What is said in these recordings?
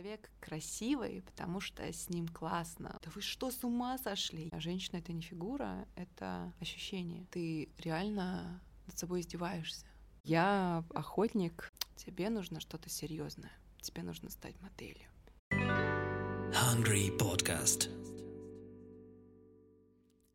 Человек красивый, потому что с ним классно. Да вы что, с ума сошли? А женщина — это не фигура, это ощущение. Ты реально над собой издеваешься. Я охотник, тебе нужно что-то серьезное. Тебе нужно стать моделью. Hungry Podcast.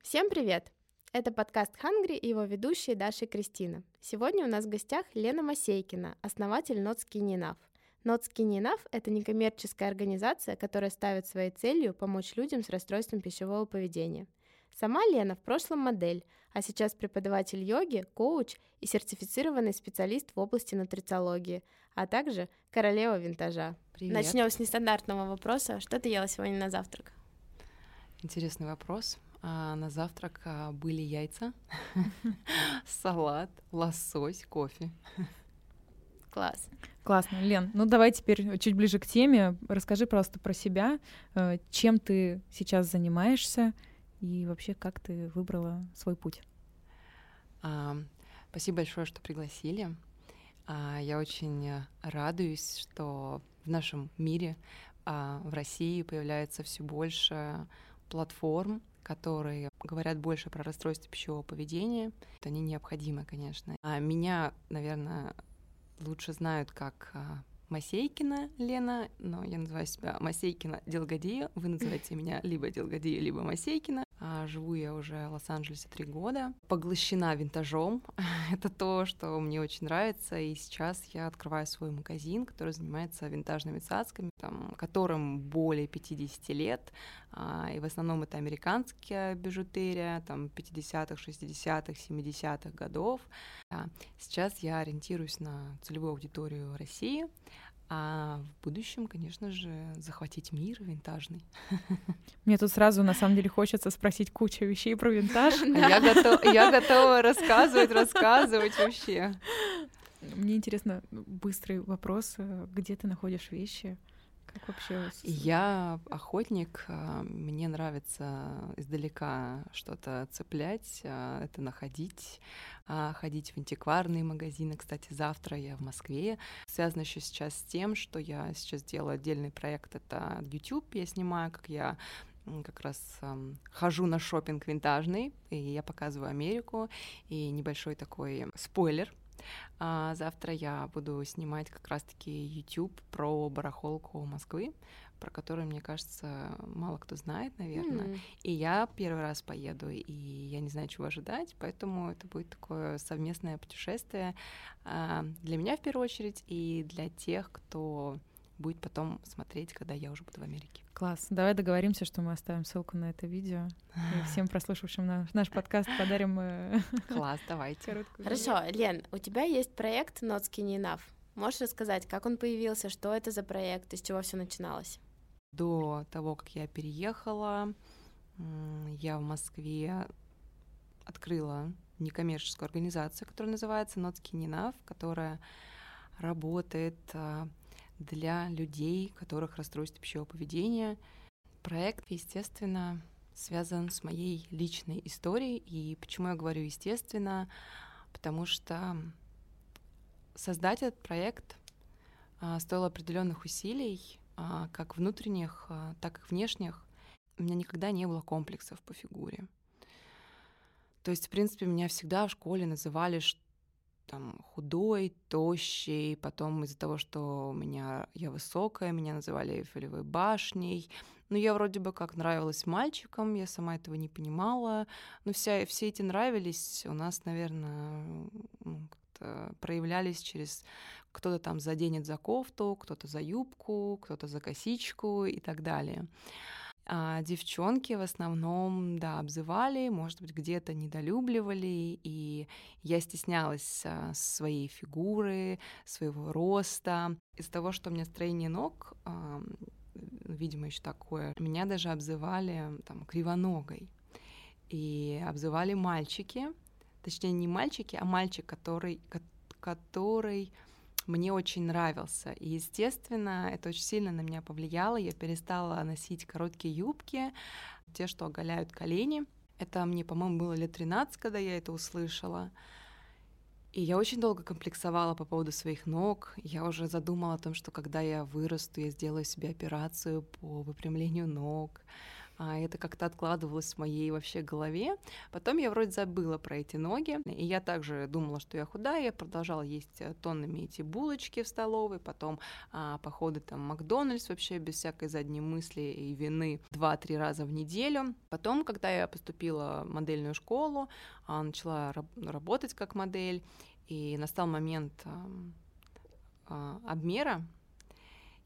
Всем привет! Это подкаст Hungry и его ведущие Даша и Кристина. Сегодня у нас в гостях Лена Масейкина, основатель Not Skinny Enough. Not Skinny Enough — это некоммерческая организация, которая ставит своей целью помочь людям с расстройством пищевого поведения. Сама Лена в прошлом модель, а сейчас преподаватель йоги, коуч и сертифицированный специалист в области нутрициологии, а также королева винтажа. Привет. Начнем с нестандартного вопроса. Что ты ела сегодня на завтрак? Интересный вопрос. А на завтрак а, были яйца, салат, лосось, кофе. Класс. Классно. Лен, ну давай теперь чуть ближе к теме. Расскажи просто про себя, э, чем ты сейчас занимаешься и вообще как ты выбрала свой путь. А, спасибо большое, что пригласили. А, я очень радуюсь, что в нашем мире, а, в России появляется все больше платформ, которые говорят больше про расстройство пищевого поведения. Они необходимы, конечно. А меня, наверное, лучше знают как а, Масейкина Лена, но я называю себя Масейкина Делгадия. Вы называете меня либо Делгадия, либо Масейкина. А живу я уже в Лос-Анджелесе три года. Поглощена винтажом. Это то, что мне очень нравится. И сейчас я открываю свой магазин, который занимается винтажными цацками, там, которым более 50 лет. А, и в основном это американская бижутерия, там, 50-х, 60-х, 70-х годов. Сейчас я ориентируюсь на целевую аудиторию России. А в будущем, конечно же, захватить мир винтажный. Мне тут сразу, на самом деле, хочется спросить кучу вещей про винтаж. Я, готов, я готова рассказывать, рассказывать вообще. Мне интересно, быстрый вопрос, где ты находишь вещи? Как вообще? Я охотник, а, мне нравится издалека что-то цеплять, а, это находить, а, ходить в антикварные магазины. Кстати, завтра я в Москве. Связано еще сейчас с тем, что я сейчас делаю отдельный проект, это YouTube, я снимаю, как я как раз эм, хожу на шопинг винтажный, и я показываю Америку, и небольшой такой спойлер — а завтра я буду снимать как раз-таки YouTube про барахолку Москвы, про которую, мне кажется, мало кто знает, наверное. Mm. И я первый раз поеду, и я не знаю, чего ожидать, поэтому это будет такое совместное путешествие а, для меня в первую очередь и для тех, кто будет потом смотреть, когда я уже буду в Америке. Класс. Давай договоримся, что мы оставим ссылку на это видео. И всем прослушавшим наш, наш подкаст подарим... Э, Класс, давайте. Хорошо, Лен, у тебя есть проект Not Skinny Enough. Можешь рассказать, как он появился, что это за проект, из чего все начиналось? До того, как я переехала, я в Москве открыла некоммерческую организацию, которая называется Not Skinny Enough, которая работает а, для людей, которых расстройство пищевого поведения. Проект, естественно, связан с моей личной историей. И почему я говорю естественно? Потому что создать этот проект а, стоило определенных усилий, а, как внутренних, а, так и внешних. У меня никогда не было комплексов по фигуре. То есть, в принципе, меня всегда в школе называли, там худой, тощий, потом из-за того, что у меня я высокая, меня называли Эйфелевой башней. Ну, я вроде бы как нравилась мальчикам, я сама этого не понимала. Но вся, все эти нравились у нас, наверное, ну, проявлялись через кто-то там заденет за кофту, кто-то за юбку, кто-то за косичку и так далее. А девчонки в основном, да, обзывали, может быть, где-то недолюбливали, и я стеснялась а, своей фигуры, своего роста. Из-за того, что у меня строение ног, а, видимо, еще такое, меня даже обзывали там кривоногой. И обзывали мальчики, точнее, не мальчики, а мальчик, который, который мне очень нравился. И, естественно, это очень сильно на меня повлияло. Я перестала носить короткие юбки, те, что оголяют колени. Это мне, по-моему, было лет 13, когда я это услышала. И я очень долго комплексовала по поводу своих ног. Я уже задумала о том, что когда я вырасту, я сделаю себе операцию по выпрямлению ног а это как-то откладывалось в моей вообще голове. Потом я вроде забыла про эти ноги, и я также думала, что я худая, я продолжала есть э, тоннами эти булочки в столовой, потом а, походы там Макдональдс вообще без всякой задней мысли и вины два-три раза в неделю. Потом, когда я поступила в модельную школу, а, начала раб- работать как модель, и настал момент а, а, обмера,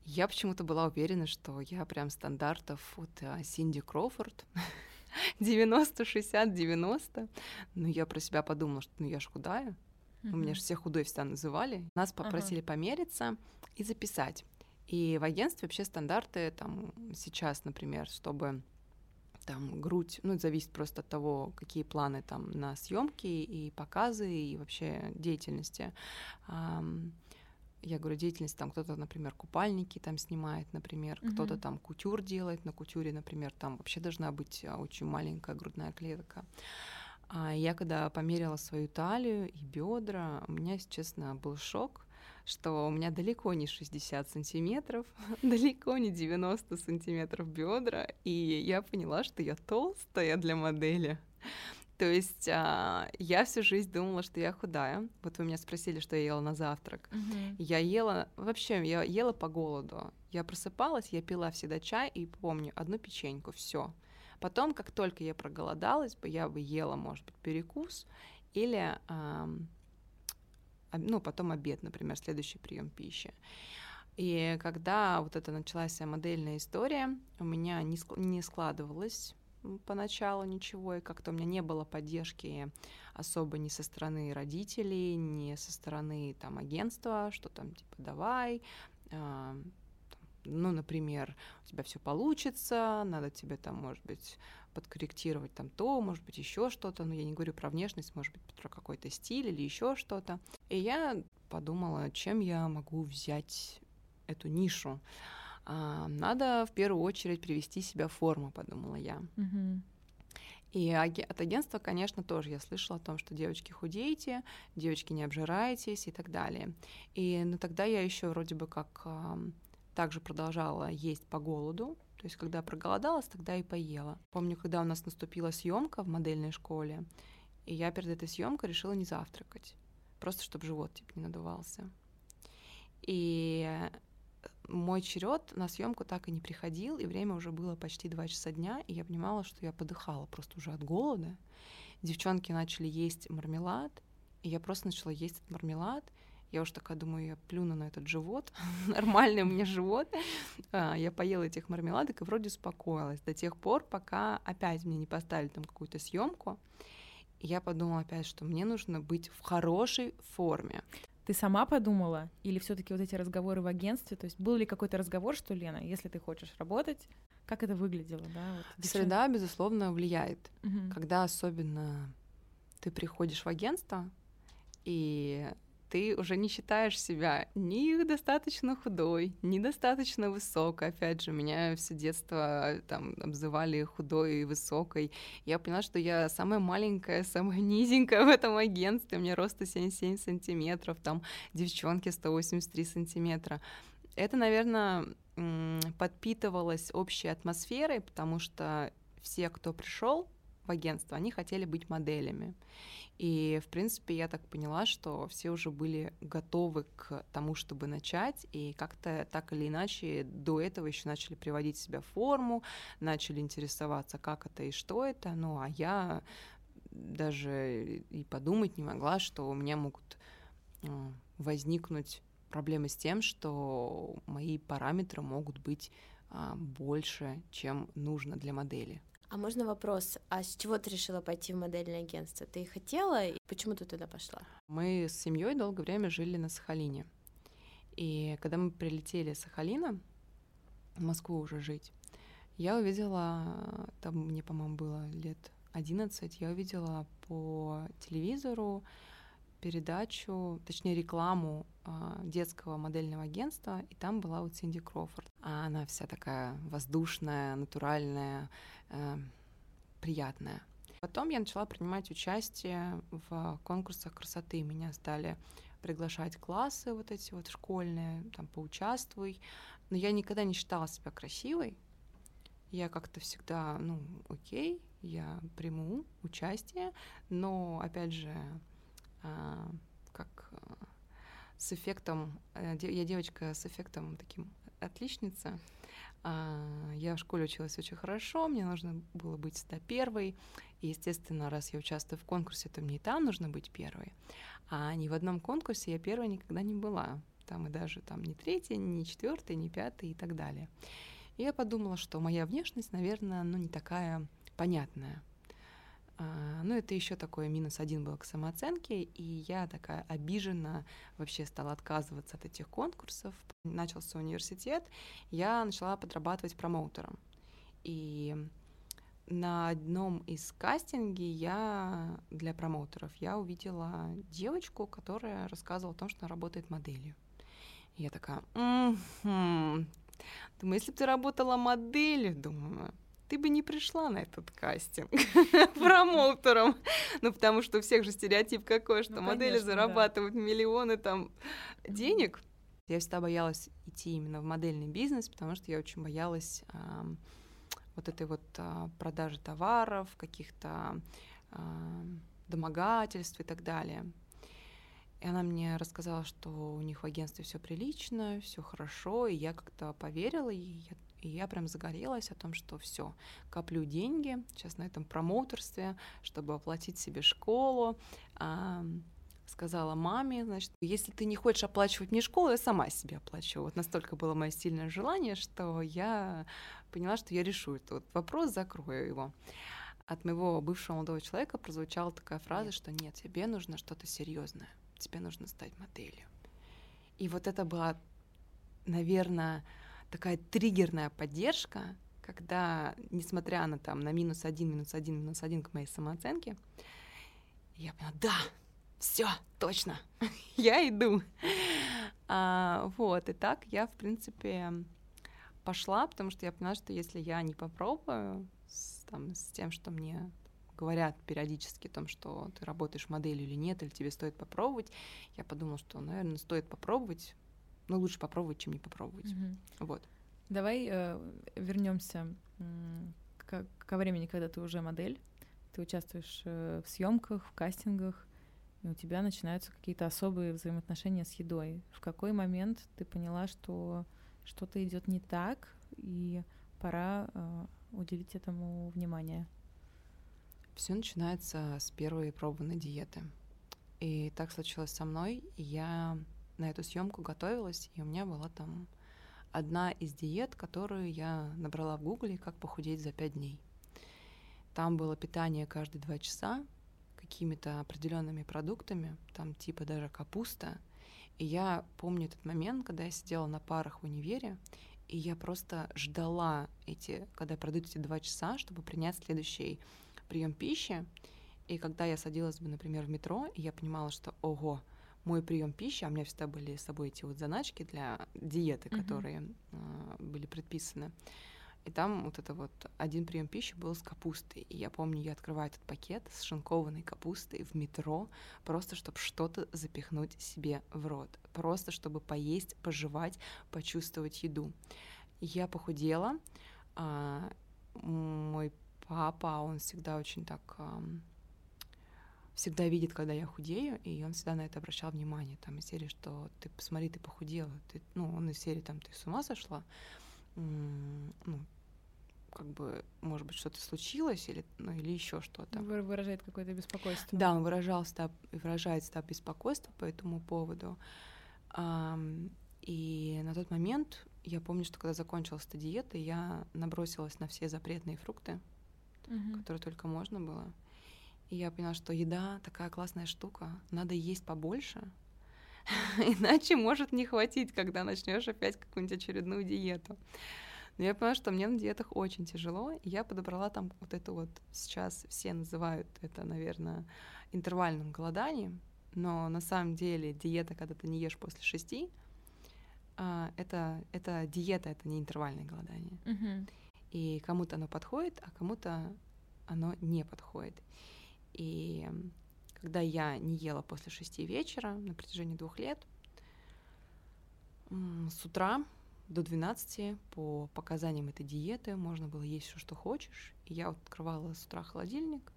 я почему-то была уверена, что я прям стандартов от а, Синди Кроуфорд. 90, 60, 90. Но я про себя подумала, что ну я ж худая. Uh-huh. У меня же все худой всегда называли. Нас попросили uh-huh. помериться и записать. И в агентстве вообще стандарты там сейчас, например, чтобы там грудь, ну, это зависит просто от того, какие планы там на съемки и показы и вообще деятельности. Um, я говорю, деятельность, там кто-то, например, купальники там снимает, например, uh-huh. кто-то там кутюр делает, на кутюре, например, там вообще должна быть а, очень маленькая грудная клетка. А я когда померила свою талию и бедра, у меня, если честно, был шок, что у меня далеко не 60 сантиметров, далеко не 90 сантиметров бедра, и я поняла, что я толстая для модели. То есть а, я всю жизнь думала, что я худая. Вот вы меня спросили, что я ела на завтрак. Uh-huh. Я ела, вообще, я ела по голоду. Я просыпалась, я пила всегда чай и помню одну печеньку, все. Потом, как только я проголодалась я бы ела, может быть, перекус или, а, ну, потом обед, например, следующий прием пищи. И когда вот это началась модельная история, у меня не, не складывалось поначалу ничего, и как-то у меня не было поддержки особо ни со стороны родителей, ни со стороны там агентства, что там типа давай, э, ну, например, у тебя все получится, надо тебе там, может быть, подкорректировать там то, может быть, еще что-то, но я не говорю про внешность, может быть, про какой-то стиль или еще что-то. И я подумала, чем я могу взять эту нишу. А, надо в первую очередь привести себя в форму, подумала я. Угу. И от агентства, конечно, тоже я слышала о том, что девочки худеете, девочки не обжирайтесь и так далее. И ну, тогда я еще вроде бы как также продолжала есть по голоду, то есть когда проголодалась, тогда и поела. Помню, когда у нас наступила съемка в модельной школе, и я перед этой съемкой решила не завтракать, просто чтобы живот типа не надувался. И мой черед на съемку так и не приходил, и время уже было почти два часа дня, и я понимала, что я подыхала просто уже от голода. Девчонки начали есть мармелад, и я просто начала есть этот мармелад. Я уж такая думаю, я плюну на этот живот, нормальный у меня живот. А, я поела этих мармеладок и вроде успокоилась до тех пор, пока опять мне не поставили там какую-то съемку. Я подумала опять, что мне нужно быть в хорошей форме. Ты сама подумала? Или все таки вот эти разговоры в агентстве? То есть был ли какой-то разговор, что, Лена, если ты хочешь работать, как это выглядело? Да, вот, Среда, безусловно, влияет. Угу. Когда особенно ты приходишь в агентство, и ты уже не считаешь себя ни достаточно худой, ни достаточно высокой. Опять же, меня все детство э, там обзывали худой и высокой. Я поняла, что я самая маленькая, самая низенькая в этом агентстве. У меня роста 77 сантиметров, там девчонки 183 сантиметра. Это, наверное, подпитывалось общей атмосферой, потому что все, кто пришел агентство, они хотели быть моделями. И, в принципе, я так поняла, что все уже были готовы к тому, чтобы начать, и как-то так или иначе до этого еще начали приводить себя в форму, начали интересоваться, как это и что это. Ну, а я даже и подумать не могла, что у меня могут а, возникнуть проблемы с тем, что мои параметры могут быть а, больше, чем нужно для модели. А можно вопрос, а с чего ты решила пойти в модельное агентство? Ты хотела, и почему ты туда пошла? Мы с семьей долгое время жили на Сахалине. И когда мы прилетели с Сахалина в Москву уже жить, я увидела, там мне, по-моему, было лет 11, я увидела по телевизору передачу, точнее рекламу э, детского модельного агентства, и там была вот Синди Кроуфорд. А она вся такая воздушная, натуральная, э, приятная. Потом я начала принимать участие в конкурсах красоты. Меня стали приглашать классы вот эти вот школьные, там поучаствуй. Но я никогда не считала себя красивой. Я как-то всегда, ну, окей, я приму участие, но, опять же, а, как а, с эффектом, э, я девочка с эффектом таким отличница, а, я в школе училась очень хорошо, мне нужно было быть всегда первой. И, естественно, раз я участвую в конкурсе, то мне и там нужно быть первой. А ни в одном конкурсе я первой никогда не была. Там и даже там не третья, не четвертая, не пятая и так далее. И я подумала, что моя внешность, наверное, ну, не такая понятная. А, ну, это еще такой минус один был к самооценке, и я такая обижена вообще стала отказываться от этих конкурсов. Начался университет, я начала подрабатывать промоутером. И на одном из кастинги я для промоутеров я увидела девочку, которая рассказывала о том, что она работает моделью. И я такая, думаю, если бы ты работала моделью, думаю, ты бы не пришла на этот кастинг промоутером. Ну, потому что у всех же стереотип какой, что ну, модели зарабатывают миллионы там денег. Я всегда боялась идти именно в модельный бизнес, потому что я очень боялась вот этой вот а, продажи товаров, каких-то а, домогательств и так далее. И она мне рассказала, что у них в агентстве все прилично, все хорошо, и я как-то поверила, и я и я прям загорелась о том, что все, коплю деньги сейчас на этом промоутерстве, чтобы оплатить себе школу. А, сказала маме, значит, если ты не хочешь оплачивать мне школу, я сама себе оплачу. Вот настолько было мое сильное желание, что я поняла, что я решу этот вопрос, закрою его. От моего бывшего молодого человека прозвучала такая фраза, что нет, тебе нужно что-то серьезное, тебе нужно стать моделью. И вот это была, наверное, такая триггерная поддержка, когда, несмотря на там на минус один, минус один, минус один к моей самооценке, я поняла, да, все, точно, я иду. А, вот, и так я, в принципе, пошла, потому что я поняла, что если я не попробую с, там, с тем, что мне говорят периодически о том, что ты работаешь моделью или нет, или тебе стоит попробовать, я подумала, что, наверное, стоит попробовать, но лучше попробовать, чем не попробовать. Mm-hmm. Вот. Давай э, вернемся к, ко времени, когда ты уже модель, ты участвуешь э, в съемках, в кастингах, и у тебя начинаются какие-то особые взаимоотношения с едой. В какой момент ты поняла, что что-то идет не так, и пора э, уделить этому внимание? Все начинается с первой пробованной диеты. И так случилось со мной. Я на эту съемку готовилась, и у меня была там одна из диет, которую я набрала в гугле «Как похудеть за пять дней». Там было питание каждые два часа какими-то определенными продуктами, там типа даже капуста. И я помню этот момент, когда я сидела на парах в универе, и я просто ждала эти, когда пройдут эти два часа, чтобы принять следующий прием пищи. И когда я садилась бы, например, в метро, и я понимала, что ого, мой прием пищи, а у меня всегда были с собой эти вот заначки для диеты, uh-huh. которые э, были предписаны. И там вот это вот один прием пищи был с капустой. И я помню, я открываю этот пакет с шинкованной капустой в метро, просто чтобы что-то запихнуть себе в рот. Просто чтобы поесть, пожевать, почувствовать еду. Я похудела. А, мой папа, он всегда очень так всегда видит, когда я худею, и он всегда на это обращал внимание, там, из серии, что ты посмотри, ты похудела, ты, ну, он из серии, там, ты с ума сошла, ну, как бы, может быть, что-то случилось или, ну, или еще что-то. Выражает какое-то беспокойство. Да, он выражал стаб, выражает стаб беспокойство по этому поводу. И на тот момент я помню, что когда закончилась эта диета, я набросилась на все запретные фрукты, угу. которые только можно было. И я поняла, что еда такая классная штука, надо есть побольше, иначе может не хватить, когда начнешь опять какую-нибудь очередную диету. Но я поняла, что мне на диетах очень тяжело, и я подобрала там вот это вот, сейчас все называют это, наверное, интервальным голоданием, но на самом деле диета, когда ты не ешь после шести, а, это, это диета, это не интервальное голодание. Uh-huh. И кому-то оно подходит, а кому-то оно не подходит. И когда я не ела после шести вечера на протяжении двух лет, с утра до 12 по показаниям этой диеты можно было есть все, что хочешь. И я открывала с утра холодильник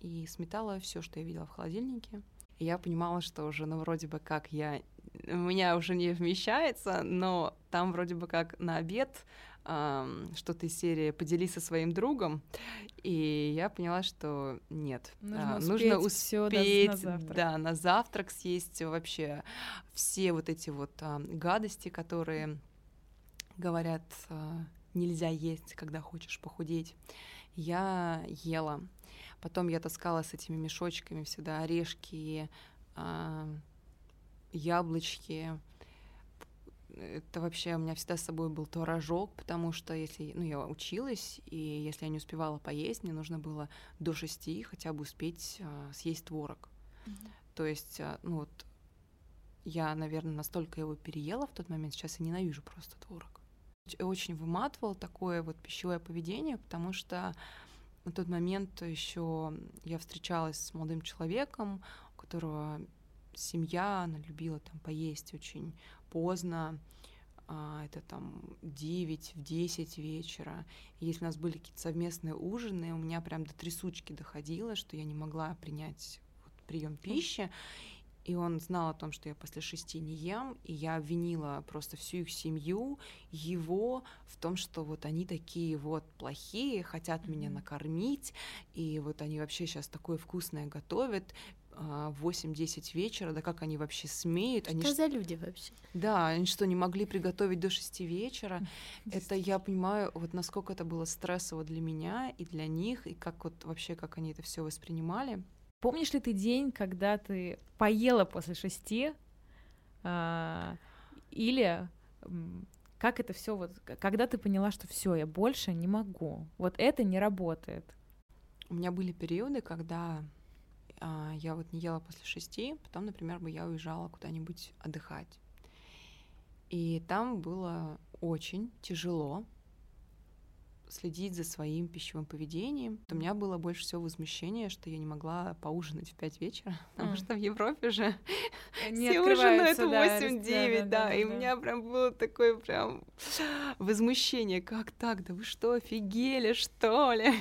и сметала все, что я видела в холодильнике. И я понимала, что уже, ну, вроде бы как я... У меня уже не вмещается, но там вроде бы как на обед что-то из серии «Поделись со своим другом», и я поняла, что нет, нужно, а, успеть, нужно успеть на завтрак. да, на завтрак съесть вообще все вот эти вот а, гадости, которые говорят а, нельзя есть, когда хочешь похудеть. Я ела, потом я таскала с этими мешочками всегда орешки, а, яблочки, это вообще у меня всегда с собой был творожок, потому что если, ну, я училась, и если я не успевала поесть, мне нужно было до шести хотя бы успеть а, съесть творог. Mm-hmm. То есть, а, ну вот, я, наверное, настолько его переела в тот момент, сейчас я ненавижу просто творог. Очень выматывал такое вот пищевое поведение, потому что на тот момент еще я встречалась с молодым человеком, у которого семья, она любила там поесть очень поздно, а, это там 9, в 10 вечера. И если у нас были какие-то совместные ужины, у меня прям до трясучки доходило, что я не могла принять вот, прием пищи. И он знал о том, что я после шести не ем, и я обвинила просто всю их семью, его в том, что вот они такие вот плохие, хотят меня накормить, и вот они вообще сейчас такое вкусное готовят, 8-10 а, вечера, да как они вообще смеют? Что они за люди вообще? Да, они что, не могли приготовить до 6 вечера? Это я понимаю, вот насколько это было стрессово для меня и для них, и как вот вообще, как они это все воспринимали. Помнишь ли ты день, когда ты поела после шести? А, или как это все вот, когда ты поняла, что все, я больше не могу, вот это не работает? У меня были периоды, когда я вот не ела после шести, потом, например, бы я уезжала куда-нибудь отдыхать. И там было очень тяжело следить за своим пищевым поведением. У меня было больше всего возмущения, что я не могла поужинать в 5 вечера, потому mm. что в Европе же не все ужинают в 8-9, да, да, да, и да. у меня прям было такое прям возмущение, как так, да вы что, офигели, что ли?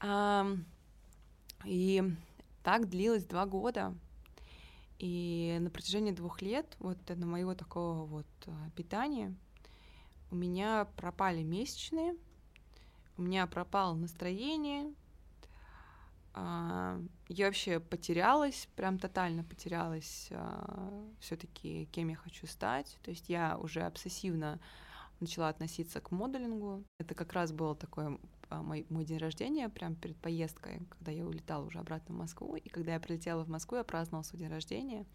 И так длилось два года. И на протяжении двух лет вот на моего такого вот а, питания у меня пропали месячные, у меня пропало настроение, а, я вообще потерялась, прям тотально потерялась а, все-таки, кем я хочу стать. То есть я уже обсессивно начала относиться к моделингу. Это как раз было такое мой, мой день рождения, прямо перед поездкой, когда я улетала уже обратно в Москву. И когда я прилетела в Москву, я праздновала свой день рождения.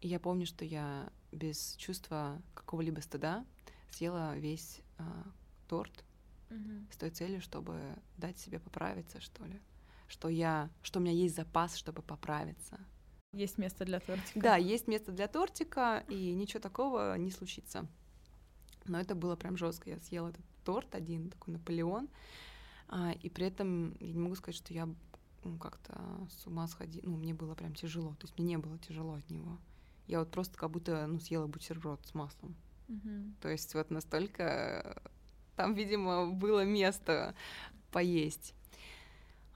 И я помню, что я без чувства какого-либо стыда съела весь а, торт угу. с той целью, чтобы дать себе поправиться, что ли. Что я, что у меня есть запас, чтобы поправиться. Есть место для тортика. Да, есть место для тортика, и ничего такого не случится. Но это было прям жестко. Я съела этот торт один, такой Наполеон. А, и при этом я не могу сказать, что я ну, как-то с ума сходила. Ну, мне было прям тяжело. То есть мне не было тяжело от него. Я вот просто как будто ну, съела бутерброд с маслом. Mm-hmm. То есть вот настолько там, видимо, было место поесть.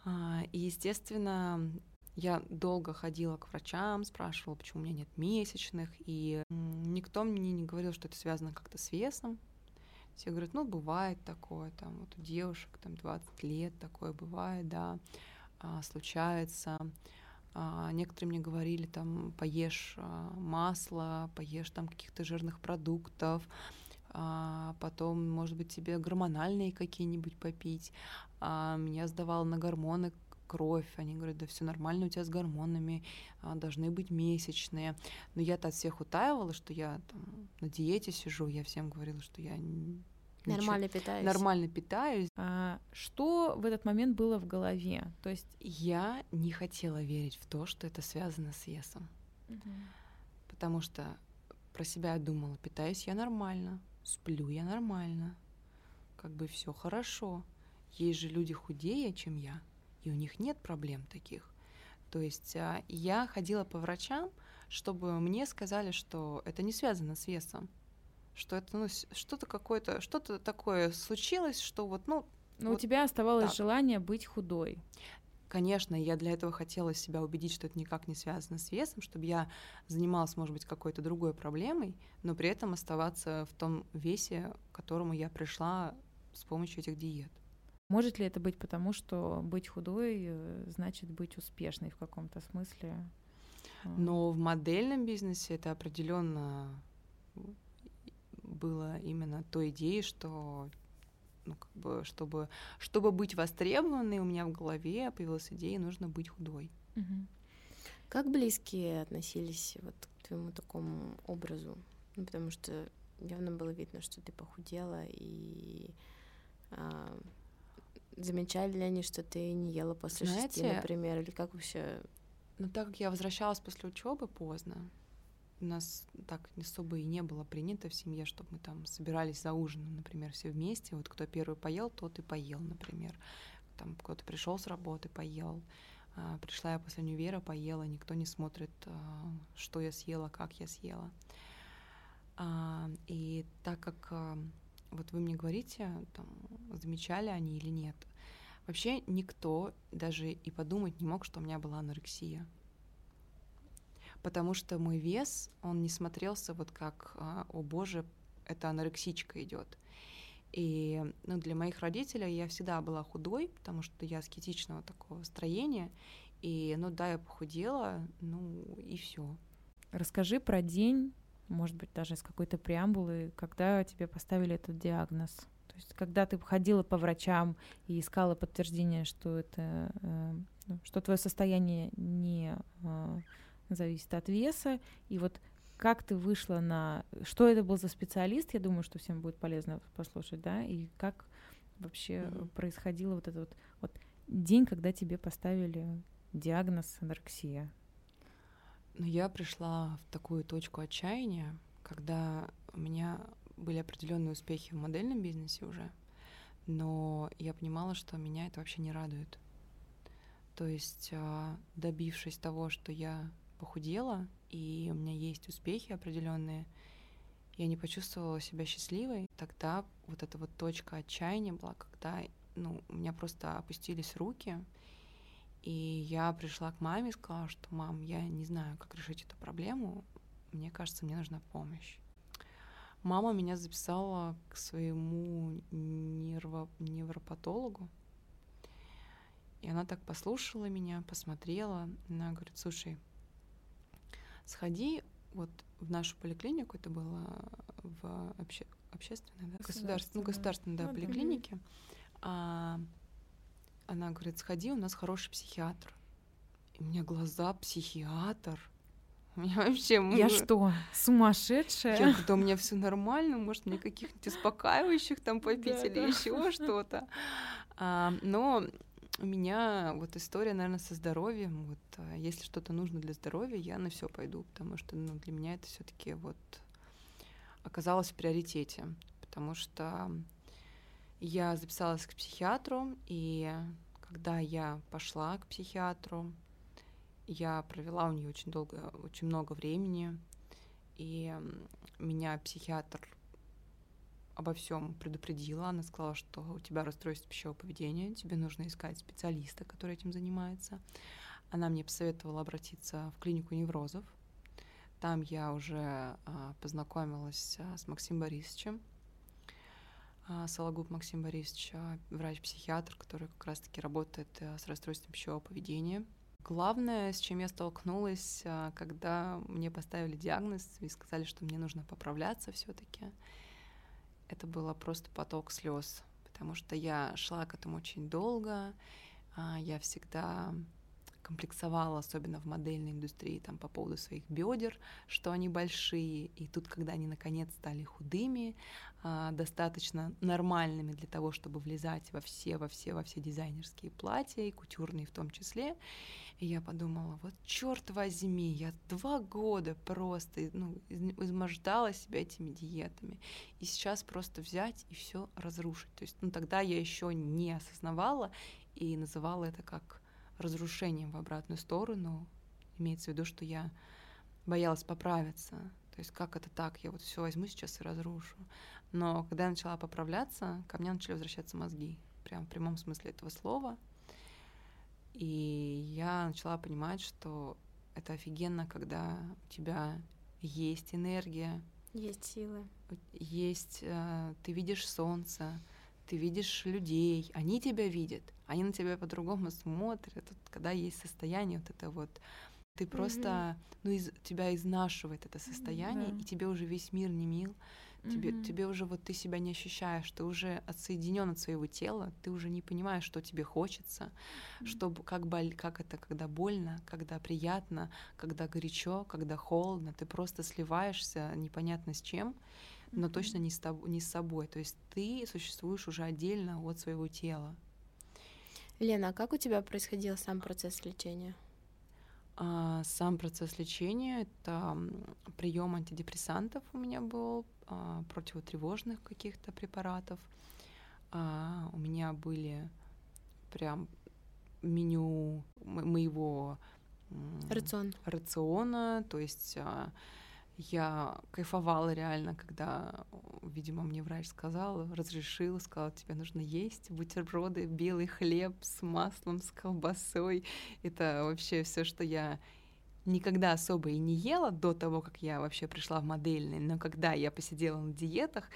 А, и, естественно, я долго ходила к врачам, спрашивала, почему у меня нет месячных, и никто мне не говорил, что это связано как-то с весом. Все говорят, ну, бывает такое, там, вот у девушек, там, 20 лет такое бывает, да, а, случается. А, некоторые мне говорили, там, поешь а, масло, поешь там каких-то жирных продуктов, а, потом, может быть, тебе гормональные какие-нибудь попить. А, меня сдавало на гормоны кровь, они говорят, да все нормально у тебя с гормонами, а, должны быть месячные. Но я-то от всех утаивала, что я там, на диете сижу, я всем говорила, что я Нормально питаюсь. Нормально питаюсь. А что в этот момент было в голове? То есть я не хотела верить в то, что это связано с весом, угу. потому что про себя я думала, питаюсь я нормально, сплю я нормально, как бы все хорошо. есть же люди худее, чем я, и у них нет проблем таких. То есть а, я ходила по врачам, чтобы мне сказали, что это не связано с весом, что это ну, что-то какое-то, что-то такое случилось, что вот, ну... Но вот у тебя оставалось так. желание быть худой. Конечно, я для этого хотела себя убедить, что это никак не связано с весом, чтобы я занималась, может быть, какой-то другой проблемой, но при этом оставаться в том весе, к которому я пришла с помощью этих диет. Может ли это быть потому, что быть худой э, значит быть успешной в каком-то смысле? А. Но в модельном бизнесе это определенно было именно той идеей, что ну, как бы, чтобы, чтобы быть востребованной, у меня в голове появилась идея, нужно быть худой. Как близкие относились вот к твоему такому образу? Ну, потому что явно было видно, что ты похудела, и а, замечали ли они, что ты не ела после шести, Знаете, например, или как вообще? Но так как я возвращалась после учебы поздно, у нас так особо и не было принято в семье, чтобы мы там собирались за ужином, например, все вместе. Вот кто первый поел, тот и поел, например. Там кто-то пришел с работы, поел. А, пришла я после универа, поела. Никто не смотрит, а, что я съела, как я съела. А, и так как а, вот вы мне говорите, там, замечали они или нет, вообще никто даже и подумать не мог, что у меня была анорексия потому что мой вес, он не смотрелся вот как, а, о боже, это анорексичка идет. И ну, для моих родителей я всегда была худой, потому что я аскетичного такого строения. И, ну да, я похудела, ну и все. Расскажи про день, может быть, даже с какой-то преамбулы, когда тебе поставили этот диагноз. То есть, когда ты ходила по врачам и искала подтверждение, что это, э, ну, что твое состояние не э, зависит от веса, и вот как ты вышла на... Что это был за специалист, я думаю, что всем будет полезно послушать, да, и как вообще Мгм. происходило вот этот вот, вот день, когда тебе поставили диагноз анорексия. Но я пришла в такую точку отчаяния, когда у меня были определенные успехи в модельном бизнесе уже, но я понимала, что меня это вообще не радует. То есть, а, добившись того, что я похудела, и у меня есть успехи определенные, я не почувствовала себя счастливой. Тогда вот эта вот точка отчаяния была, когда ну, у меня просто опустились руки, и я пришла к маме и сказала, что мам, я не знаю, как решить эту проблему, мне кажется, мне нужна помощь. Мама меня записала к своему нерво- невропатологу, и она так послушала меня, посмотрела, она говорит, слушай, сходи вот в нашу поликлинику, это было в обще- общественной, да? Государств- ну, государственной, да, Ну да. поликлинике. А, она говорит, сходи, у нас хороший психиатр. И у меня глаза психиатр. У меня вообще... Я что, сумасшедшая? Я говорю, да у меня все нормально, может, мне каких-нибудь успокаивающих там попить Да, или да. еще что-то. А, но у меня вот история, наверное, со здоровьем. Вот а, если что-то нужно для здоровья, я на все пойду, потому что ну, для меня это все-таки вот оказалось в приоритете, потому что я записалась к психиатру, и когда я пошла к психиатру, я провела у нее очень долго, очень много времени, и меня психиатр обо всем предупредила. Она сказала, что у тебя расстройство пищевого поведения, тебе нужно искать специалиста, который этим занимается. Она мне посоветовала обратиться в клинику неврозов. Там я уже а, познакомилась а, с Максимом Борисовичем. А, Сологуб Максим Борисович, а, врач-психиатр, который как раз-таки работает а, с расстройством пищевого поведения. Главное, с чем я столкнулась, а, когда мне поставили диагноз и сказали, что мне нужно поправляться все-таки, это было просто поток слез, потому что я шла к этому очень долго, я всегда комплексовала, особенно в модельной индустрии, там по поводу своих бедер, что они большие. И тут, когда они наконец стали худыми, а, достаточно нормальными для того, чтобы влезать во все, во все, во все дизайнерские платья, и кутюрные в том числе, я подумала, вот черт возьми, я два года просто ну, измождала себя этими диетами. И сейчас просто взять и все разрушить. То есть, ну, тогда я еще не осознавала и называла это как разрушением в обратную сторону. Имеется в виду, что я боялась поправиться. То есть как это так? Я вот все возьму сейчас и разрушу. Но когда я начала поправляться, ко мне начали возвращаться мозги. Прям в прямом смысле этого слова. И я начала понимать, что это офигенно, когда у тебя есть энергия, есть силы, есть, э, ты видишь солнце, ты видишь людей, они тебя видят, они на тебя по-другому смотрят. Вот, когда есть состояние вот это вот, ты просто, mm-hmm. ну, из, тебя изнашивает это состояние, mm-hmm. и тебе уже весь мир не мил, Тебе, mm-hmm. тебе уже вот ты себя не ощущаешь, ты уже отсоединен от своего тела, ты уже не понимаешь, что тебе хочется, mm-hmm. что как, боль, как это, когда больно, когда приятно, когда горячо, когда холодно, ты просто сливаешься непонятно с чем, но mm-hmm. точно не с, тоб- не с собой. То есть ты существуешь уже отдельно от своего тела. Лена, а как у тебя происходил сам процесс лечения? А, сам процесс лечения это прием антидепрессантов у меня был, а, противотревожных каких-то препаратов. А, у меня были прям меню моего Рацион. рациона, то есть я кайфовала реально, когда, видимо, мне врач сказал, разрешил, сказал, тебе нужно есть бутерброды, белый хлеб с маслом, с колбасой. Это вообще все, что я никогда особо и не ела до того, как я вообще пришла в модельный, но когда я посидела на диетах,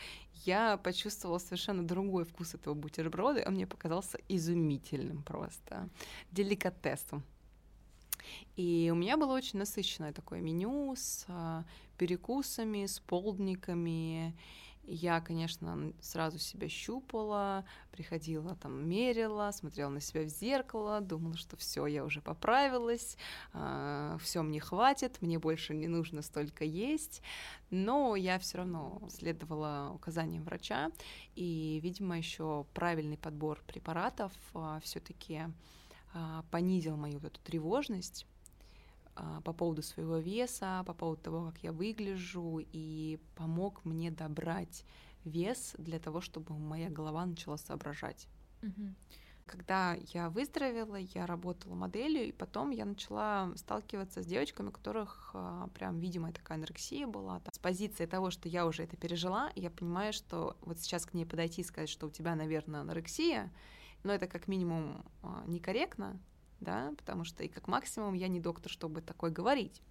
я почувствовала совершенно другой вкус этого бутерброда, он мне показался изумительным просто, деликатесом. И у меня было очень насыщенное такое меню с а, перекусами, с полдниками. Я, конечно, сразу себя щупала, приходила там, мерила, смотрела на себя в зеркало, думала, что все, я уже поправилась, э, все мне хватит, мне больше не нужно столько есть. Но я все равно следовала указаниям врача, и, видимо, еще правильный подбор препаратов э, все-таки э, понизил мою вот эту тревожность а, по поводу своего веса, по поводу того, как я выгляжу, и помог мне добрать вес для того, чтобы моя голова начала соображать. Угу. Когда я выздоровела, я работала моделью, и потом я начала сталкиваться с девочками, у которых а, прям видимая такая анорексия была. С позиции того, что я уже это пережила, я понимаю, что вот сейчас к ней подойти и сказать, что у тебя, наверное, анорексия, но это как минимум а, некорректно, да, потому что и как максимум я не доктор, чтобы такое говорить.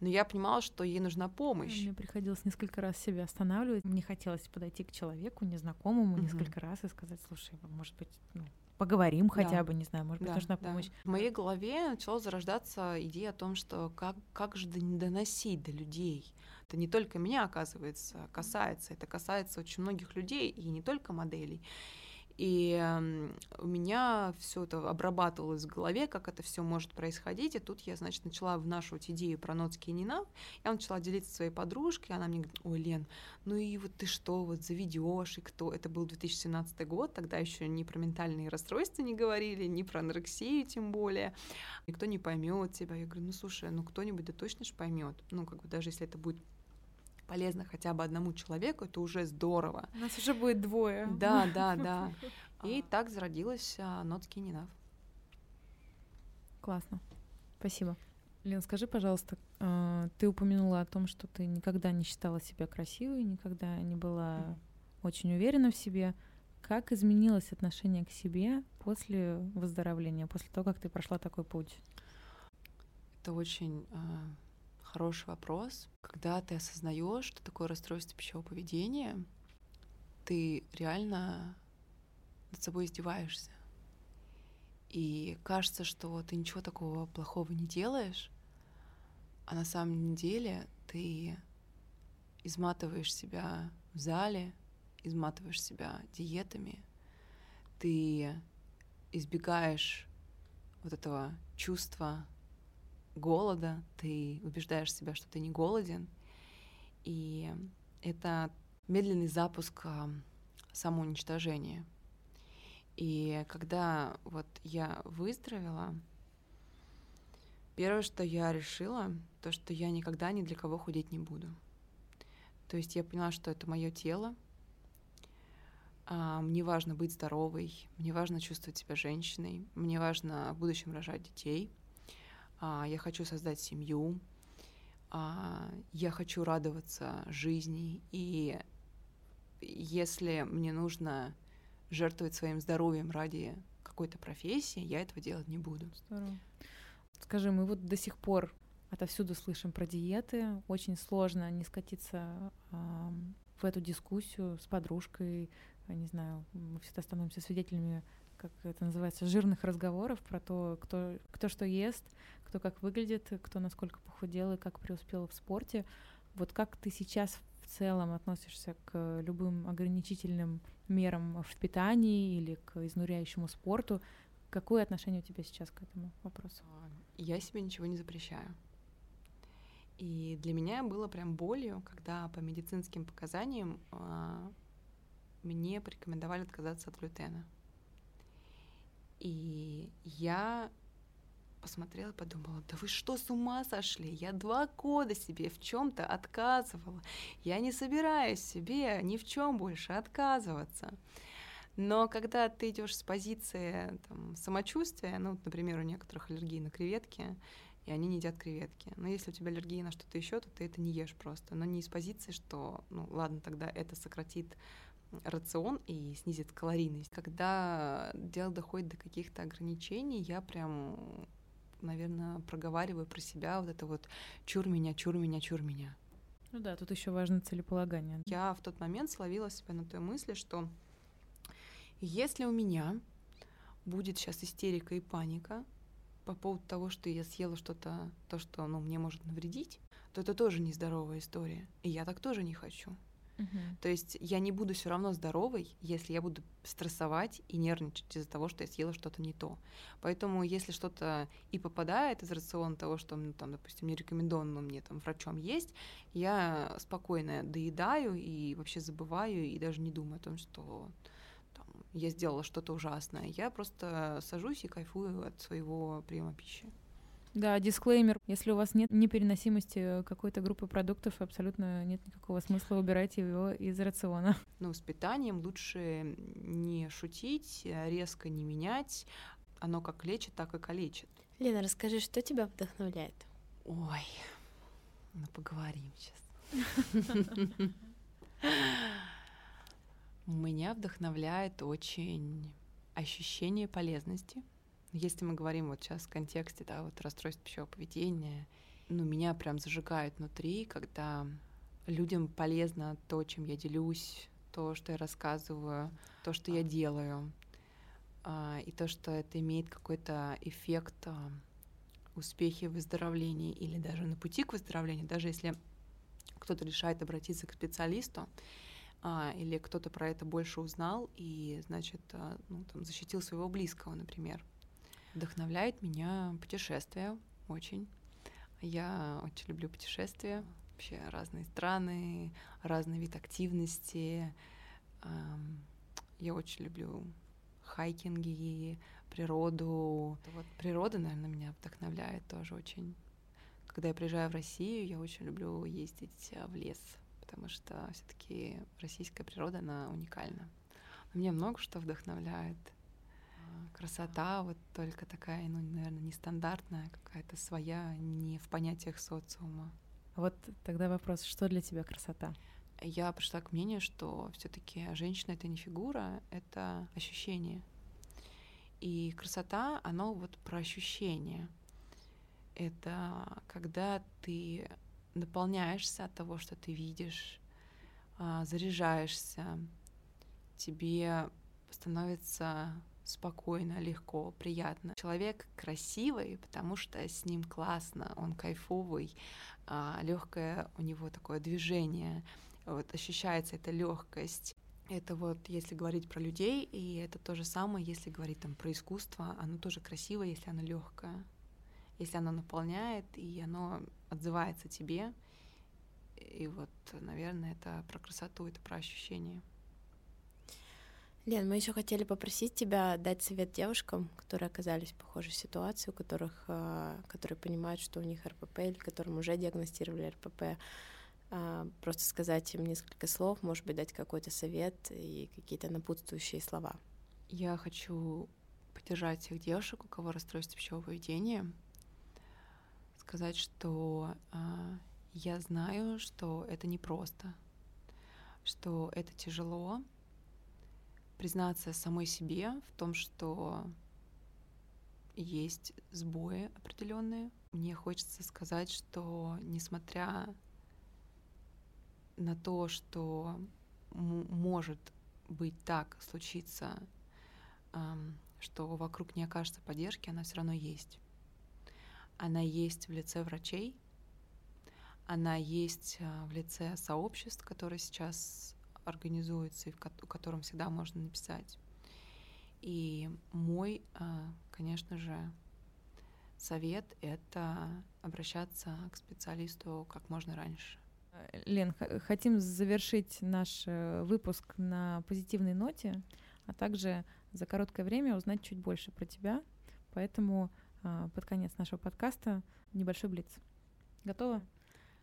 Но я понимала, что ей нужна помощь. Мне приходилось несколько раз себя останавливать. Мне хотелось подойти к человеку незнакомому mm-hmm. несколько раз и сказать, слушай, может быть, ну, поговорим да. хотя бы, не знаю, может быть, да, нужна да. помощь. В моей голове начала зарождаться идея о том, что как, как же доносить до людей. Это не только меня, оказывается, касается. Это касается очень многих людей, и не только моделей. И у меня все это обрабатывалось в голове, как это все может происходить. И тут я, значит, начала внашивать идею про Ноцкий Нина. Я начала делиться своей подружкой, она мне говорит, ой, Лен, ну и вот ты что, вот заведешь, и кто? Это был 2017 год, тогда еще ни про ментальные расстройства не говорили, ни про анорексию тем более. Никто не поймет тебя. Я говорю, ну слушай, ну кто-нибудь да точно же поймет. Ну, как бы даже если это будет полезно хотя бы одному человеку, это уже здорово. У нас уже будет двое. Да, да, да. И так зародилась Not Skinny Enough. Классно. Спасибо. Лен, скажи, пожалуйста, а, ты упомянула о том, что ты никогда не считала себя красивой, никогда не была очень уверена в себе. Как изменилось отношение к себе после выздоровления, после того, как ты прошла такой путь? Это очень а, Хороший вопрос. Когда ты осознаешь, что такое расстройство пищевого поведения, ты реально над собой издеваешься. И кажется, что ты ничего такого плохого не делаешь, а на самом деле ты изматываешь себя в зале, изматываешь себя диетами, ты избегаешь вот этого чувства голода, ты убеждаешь себя, что ты не голоден, и это медленный запуск а, самоуничтожения. И когда вот я выздоровела, первое, что я решила, то, что я никогда ни для кого худеть не буду. То есть я поняла, что это мое тело. А, мне важно быть здоровой, мне важно чувствовать себя женщиной, мне важно в будущем рожать детей. А, я хочу создать семью, а, я хочу радоваться жизни. И если мне нужно жертвовать своим здоровьем ради какой-то профессии, я этого делать не буду. Здорово. Скажи, мы вот до сих пор отовсюду слышим про диеты. Очень сложно не скатиться э, в эту дискуссию с подружкой. Не знаю, мы всегда становимся свидетелями, как это называется, жирных разговоров про то, кто, кто что ест, кто как выглядит, кто насколько похудел и как преуспел в спорте. Вот как ты сейчас в целом относишься к любым ограничительным мерам в питании или к изнуряющему спорту? Какое отношение у тебя сейчас к этому вопросу? А, я себе ничего не запрещаю. И для меня было прям болью, когда по медицинским показаниям э, мне порекомендовали отказаться от глютена. И я посмотрела подумала, да вы что, с ума сошли? Я два года себе в чем-то отказывала. Я не собираюсь себе ни в чем больше отказываться. Но когда ты идешь с позиции там, самочувствия, ну, например, у некоторых аллергии на креветки, и они не едят креветки. Но если у тебя аллергия на что-то еще, то ты это не ешь просто. Но не из позиции, что, ну, ладно, тогда это сократит рацион и снизит калорийность. Когда дело доходит до каких-то ограничений, я прям наверное, проговариваю про себя вот это вот чур меня, чур меня, чур меня. Ну да, тут еще важно целеполагание. Я в тот момент словила себя на той мысли, что если у меня будет сейчас истерика и паника по поводу того, что я съела что-то, то, что ну, мне может навредить, то это тоже нездоровая история. И я так тоже не хочу. То есть я не буду все равно здоровой, если я буду стрессовать и нервничать из-за того, что я съела что-то не то. Поэтому если что-то и попадает из рациона того, что, ну, там, допустим, не рекомендовано мне там врачом есть, я спокойно доедаю и вообще забываю и даже не думаю о том, что я сделала что-то ужасное. Я просто сажусь и кайфую от своего приема пищи. Да, дисклеймер. Если у вас нет непереносимости какой-то группы продуктов, абсолютно нет никакого смысла убирать его из рациона. Ну, с питанием лучше не шутить, резко не менять. Оно как лечит, так и калечит. Лена, расскажи, что тебя вдохновляет? Ой, ну поговорим сейчас. Меня вдохновляет очень ощущение полезности — если мы говорим вот сейчас в контексте, да, вот расстройств пищевого поведения, ну, меня прям зажигает внутри, когда людям полезно то, чем я делюсь, то, что я рассказываю, то, что я делаю, а, и то, что это имеет какой-то эффект а, успехи в выздоровлении или даже на пути к выздоровлению, даже если кто-то решает обратиться к специалисту, а, или кто-то про это больше узнал и, значит, ну, там, защитил своего близкого, например. Вдохновляет меня путешествия очень. Я очень люблю путешествия, вообще разные страны, разный вид активности. Я очень люблю хайкинги, природу. Вот природа, наверное, меня вдохновляет тоже очень. Когда я приезжаю в Россию, я очень люблю ездить в лес, потому что все-таки российская природа, она уникальна. Но меня много что вдохновляет красота вот только такая, ну, наверное, нестандартная, какая-то своя, не в понятиях социума. Вот тогда вопрос, что для тебя красота? Я пришла к мнению, что все-таки женщина это не фигура, это ощущение. И красота, оно вот про ощущение. Это когда ты наполняешься от того, что ты видишь, а, заряжаешься, тебе становится спокойно, легко, приятно. Человек красивый, потому что с ним классно, он кайфовый, а, легкое у него такое движение, вот ощущается эта легкость. Это вот если говорить про людей, и это то же самое, если говорить там про искусство, оно тоже красиво, если оно легкое, если оно наполняет, и оно отзывается тебе. И вот, наверное, это про красоту, это про ощущение. Лен, мы еще хотели попросить тебя дать совет девушкам, которые оказались в похожей ситуации, у которых, а, которые понимают, что у них РПП, или которым уже диагностировали РПП. А, просто сказать им несколько слов, может быть, дать какой-то совет и какие-то напутствующие слова. Я хочу поддержать всех девушек, у кого расстройство пищевого поведения, сказать, что э, я знаю, что это непросто, что это тяжело, признаться самой себе в том, что есть сбои определенные. Мне хочется сказать, что несмотря на то, что может быть так случиться, что вокруг не окажется поддержки, она все равно есть. Она есть в лице врачей, она есть а, в лице сообществ, которые сейчас организуется и в котором всегда можно написать. И мой, а, конечно же, совет — это обращаться к специалисту как можно раньше. Лен, хотим завершить наш э, выпуск на позитивной ноте, а также за короткое время узнать чуть больше про тебя. Поэтому под конец нашего подкаста небольшой блиц. Готова?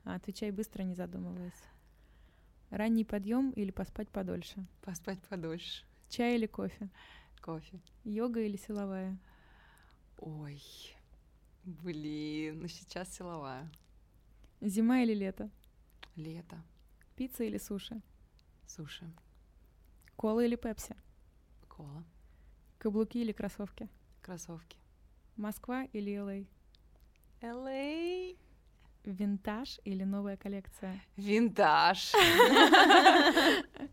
Отвечай быстро, не задумываясь. Ранний подъем или поспать подольше? Поспать подольше. Чай или кофе? Кофе. Йога или силовая? Ой, блин, ну сейчас силовая. Зима или лето? Лето. Пицца или суши? Суши. Кола или пепси? Кола. Каблуки или кроссовки? Кроссовки. Москва или Л.А.? Л.А. Винтаж или новая коллекция? Винтаж.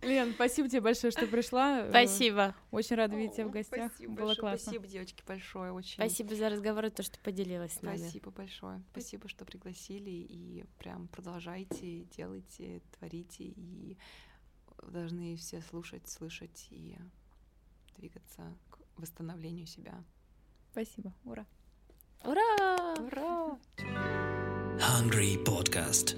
Лен, спасибо тебе большое, что пришла. Спасибо. Очень рада видеть тебя в гостях. Спасибо Было классно. Спасибо, девочки, большое. Очень. Спасибо за разговор и то, что поделилась с нами. Спасибо большое. Спасибо, что пригласили. И прям продолжайте, делайте, творите. И должны все слушать, слышать и двигаться к восстановлению себя. Спасибо. Ура. Ура! Ура! Hungry Podcast.